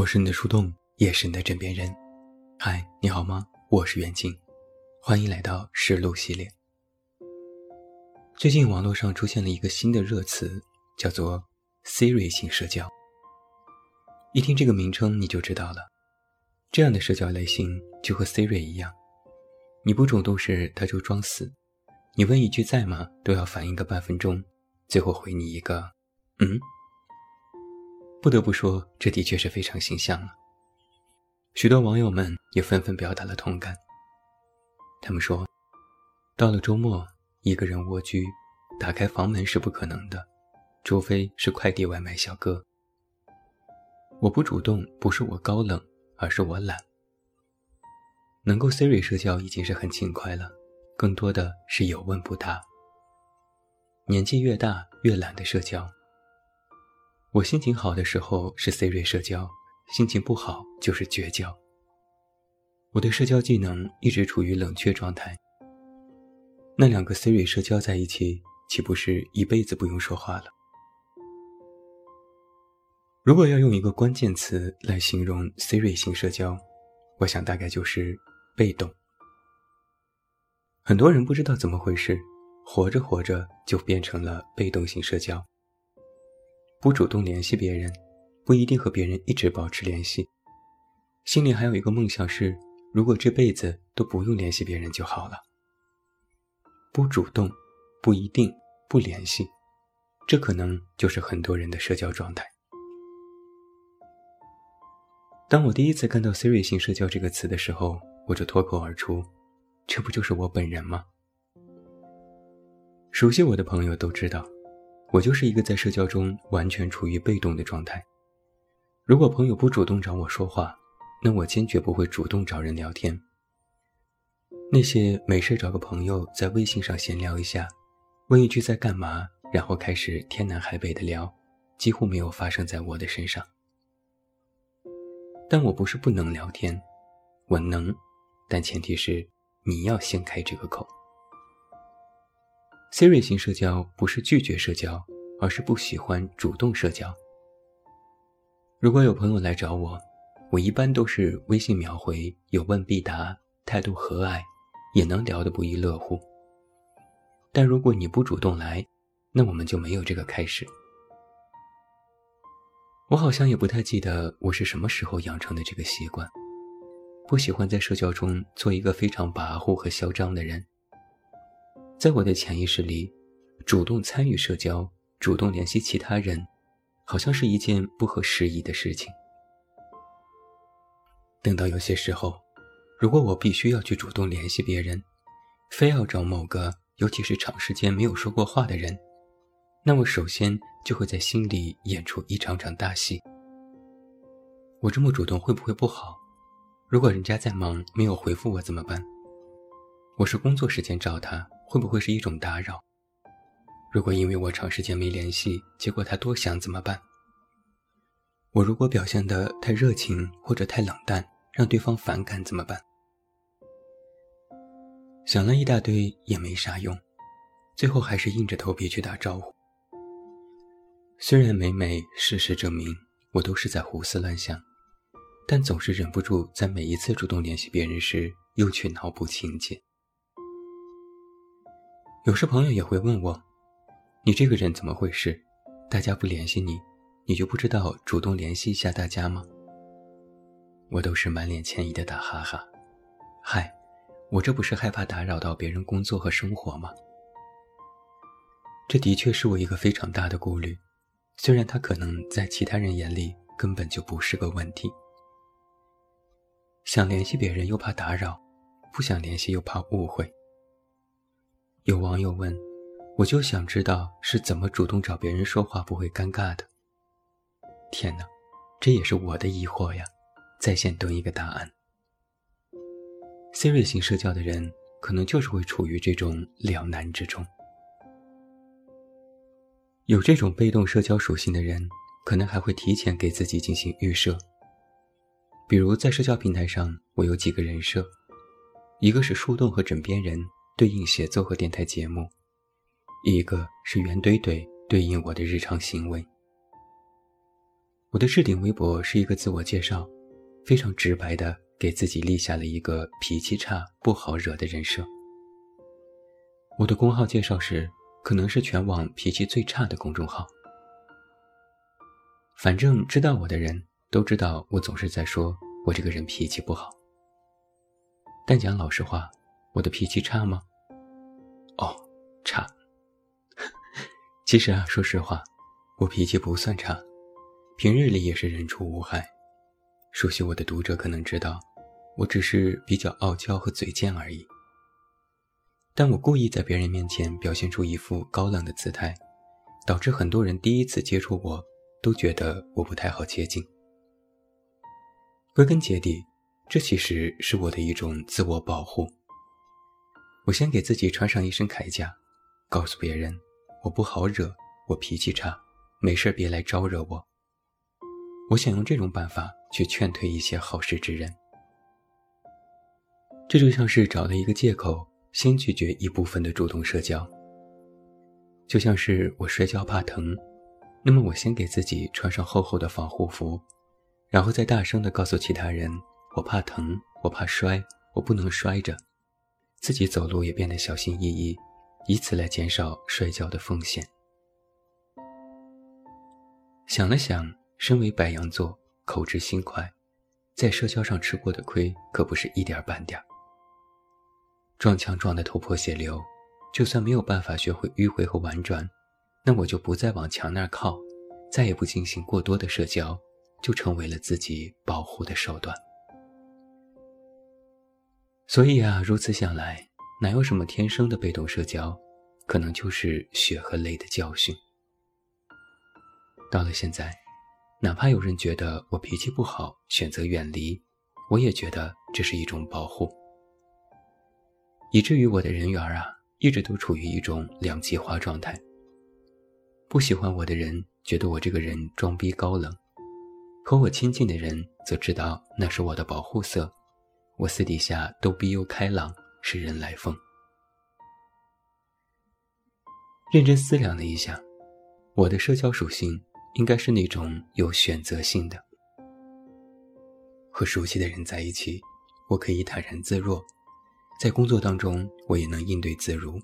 我是你的树洞，也是你的枕边人。嗨，你好吗？我是袁静，欢迎来到实录系列。最近网络上出现了一个新的热词，叫做 “Siri 型社交”。一听这个名称，你就知道了，这样的社交类型就和 Siri 一样，你不主动时，它就装死；你问一句“在吗”，都要反应个半分钟，最后回你一个“嗯”。不得不说，这的确是非常形象了。许多网友们也纷纷表达了同感。他们说，到了周末，一个人蜗居，打开房门是不可能的，除非是快递外卖小哥。我不主动，不是我高冷，而是我懒。能够 Siri 社交已经是很勤快了，更多的是有问不答。年纪越大，越懒得社交。我心情好的时候是 Siri 社交，心情不好就是绝交。我的社交技能一直处于冷却状态。那两个 Siri 社交在一起，岂不是一辈子不用说话了？如果要用一个关键词来形容 Siri 型社交，我想大概就是被动。很多人不知道怎么回事，活着活着就变成了被动型社交。不主动联系别人，不一定和别人一直保持联系。心里还有一个梦想是，如果这辈子都不用联系别人就好了。不主动，不一定不联系，这可能就是很多人的社交状态。当我第一次看到 “Siri 型社交”这个词的时候，我就脱口而出：“这不就是我本人吗？”熟悉我的朋友都知道。我就是一个在社交中完全处于被动的状态。如果朋友不主动找我说话，那我坚决不会主动找人聊天。那些没事找个朋友在微信上闲聊一下，问一句在干嘛，然后开始天南海北的聊，几乎没有发生在我的身上。但我不是不能聊天，我能，但前提是你要先开这个口。Siri 型社交不是拒绝社交，而是不喜欢主动社交。如果有朋友来找我，我一般都是微信秒回，有问必答，态度和蔼，也能聊得不亦乐乎。但如果你不主动来，那我们就没有这个开始。我好像也不太记得我是什么时候养成的这个习惯，不喜欢在社交中做一个非常跋扈和嚣张的人。在我的潜意识里，主动参与社交、主动联系其他人，好像是一件不合时宜的事情。等到有些时候，如果我必须要去主动联系别人，非要找某个尤其是长时间没有说过话的人，那我首先就会在心里演出一场场大戏。我这么主动会不会不好？如果人家在忙没有回复我怎么办？我是工作时间找他。会不会是一种打扰？如果因为我长时间没联系，结果他多想怎么办？我如果表现的太热情或者太冷淡，让对方反感怎么办？想了一大堆也没啥用，最后还是硬着头皮去打招呼。虽然每每事实证明我都是在胡思乱想，但总是忍不住在每一次主动联系别人时，又去脑补情节。有时朋友也会问我：“你这个人怎么回事？大家不联系你，你就不知道主动联系一下大家吗？”我都是满脸歉意的打哈哈：“嗨，我这不是害怕打扰到别人工作和生活吗？”这的确是我一个非常大的顾虑，虽然他可能在其他人眼里根本就不是个问题。想联系别人又怕打扰，不想联系又怕误会。有网友问：“我就想知道是怎么主动找别人说话不会尴尬的。”天哪，这也是我的疑惑呀！在线等一个答案。Siri 型社交的人可能就是会处于这种两难之中。有这种被动社交属性的人，可能还会提前给自己进行预设。比如在社交平台上，我有几个人设，一个是树洞和枕边人。对应写作和电台节目，一个是圆怼怼对应我的日常行为。我的置顶微博是一个自我介绍，非常直白的给自己立下了一个脾气差、不好惹的人设。我的公号介绍是，可能是全网脾气最差的公众号。反正知道我的人都知道，我总是在说我这个人脾气不好。但讲老实话，我的脾气差吗？差。其实啊，说实话，我脾气不算差。平日里也是人畜无害，熟悉我的读者可能知道，我只是比较傲娇和嘴贱而已。但我故意在别人面前表现出一副高冷的姿态，导致很多人第一次接触我都觉得我不太好接近。归根结底，这其实是我的一种自我保护。我先给自己穿上一身铠甲，告诉别人我不好惹，我脾气差，没事别来招惹我。我想用这种办法去劝退一些好事之人，这就像是找了一个借口，先拒绝一部分的主动社交。就像是我摔跤怕疼，那么我先给自己穿上厚厚的防护服，然后再大声的告诉其他人，我怕疼，我怕摔，我不能摔着，自己走路也变得小心翼翼，以此来减少摔跤的风险。想了想。身为白羊座，口直心快，在社交上吃过的亏可不是一点半点。撞墙撞得头破血流，就算没有办法学会迂回和婉转，那我就不再往墙那儿靠，再也不进行过多的社交，就成为了自己保护的手段。所以啊，如此想来，哪有什么天生的被动社交，可能就是血和泪的教训。到了现在。哪怕有人觉得我脾气不好，选择远离，我也觉得这是一种保护。以至于我的人缘啊，一直都处于一种两极化状态。不喜欢我的人觉得我这个人装逼高冷，和我亲近的人则知道那是我的保护色。我私底下逗逼又开朗，是人来疯。认真思量了一下，我的社交属性。应该是那种有选择性的。和熟悉的人在一起，我可以坦然自若；在工作当中，我也能应对自如；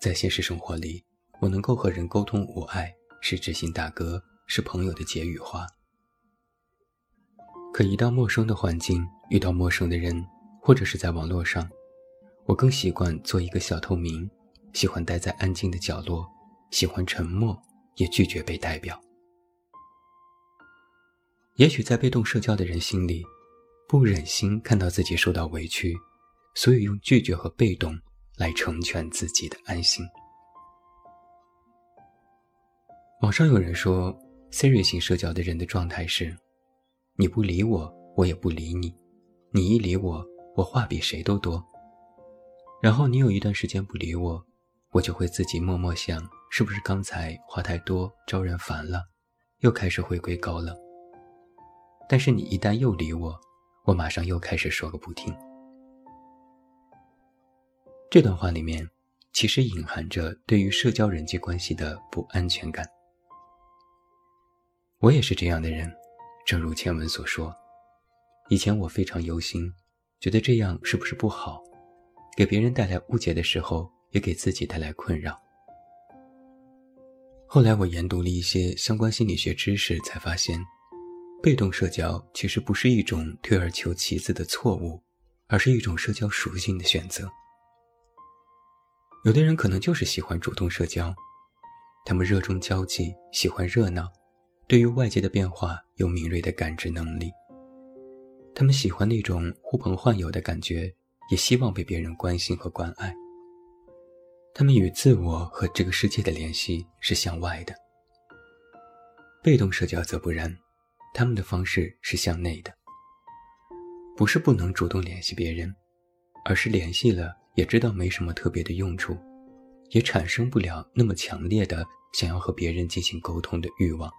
在现实生活里，我能够和人沟通无碍，是知心大哥，是朋友的解语花。可一到陌生的环境，遇到陌生的人，或者是在网络上，我更习惯做一个小透明，喜欢待在安静的角落，喜欢沉默。也拒绝被代表。也许在被动社交的人心里，不忍心看到自己受到委屈，所以用拒绝和被动来成全自己的安心。网上有人说，Siri 型社交的人的状态是：你不理我，我也不理你；你一理我，我话比谁都多。然后你有一段时间不理我，我就会自己默默想。是不是刚才话太多招人烦了，又开始回归高冷？但是你一旦又理我，我马上又开始说个不停。这段话里面其实隐含着对于社交人际关系的不安全感。我也是这样的人，正如前文所说，以前我非常忧心，觉得这样是不是不好，给别人带来误解的时候，也给自己带来困扰。后来我研读了一些相关心理学知识，才发现，被动社交其实不是一种退而求其次的错误，而是一种社交属性的选择。有的人可能就是喜欢主动社交，他们热衷交际，喜欢热闹，对于外界的变化有敏锐的感知能力。他们喜欢那种呼朋唤友的感觉，也希望被别人关心和关爱。他们与自我和这个世界的联系是向外的，被动社交则不然，他们的方式是向内的。不是不能主动联系别人，而是联系了也知道没什么特别的用处，也产生不了那么强烈的想要和别人进行沟通的欲望。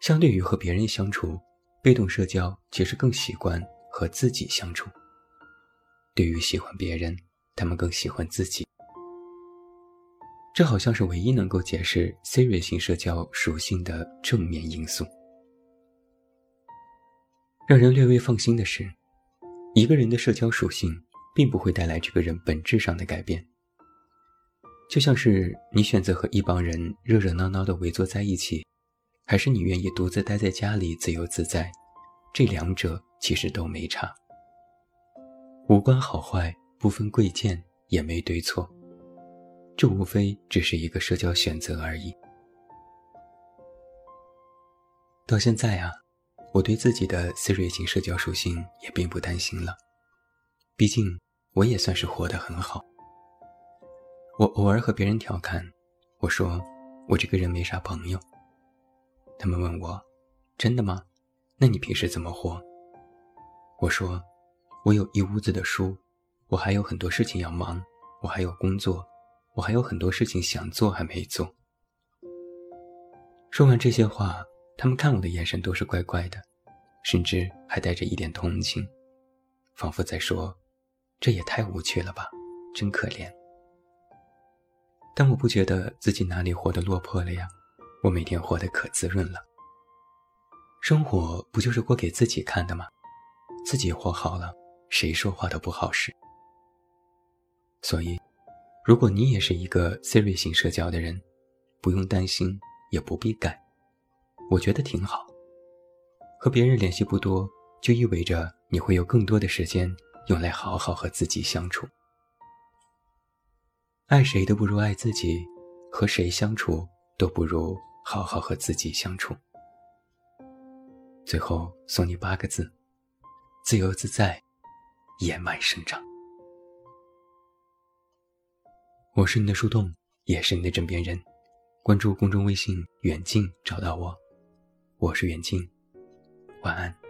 相对于和别人相处，被动社交其实更习惯和自己相处。对于喜欢别人。他们更喜欢自己。这好像是唯一能够解释 Siri 型社交属性的正面因素。让人略微放心的是，一个人的社交属性并不会带来这个人本质上的改变。就像是你选择和一帮人热热闹闹的围坐在一起，还是你愿意独自待在家里自由自在，这两者其实都没差，无关好坏，不分贵贱，也没对错。这无非只是一个社交选择而已。到现在啊，我对自己的 Siri 型社交属性也并不担心了，毕竟我也算是活得很好。我偶尔和别人调侃，我说我这个人没啥朋友。他们问我，真的吗？那你平时怎么活？我说，我有一屋子的书，我还有很多事情要忙，我还有工作。我还有很多事情想做还没做。说完这些话，他们看我的眼神都是怪怪的，甚至还带着一点同情，仿佛在说：“这也太无趣了吧，真可怜。”但我不觉得自己哪里活得落魄了呀，我每天活得可滋润了。生活不就是过给自己看的吗？自己活好了，谁说话都不好使。所以。如果你也是一个 Siri 型社交的人，不用担心，也不必改，我觉得挺好。和别人联系不多，就意味着你会有更多的时间用来好好和自己相处。爱谁都不如爱自己，和谁相处都不如好好和自己相处。最后送你八个字：自由自在，野蛮生长。我是你的树洞，也是你的枕边人。关注公众微信“远近”，找到我。我是远近，晚安。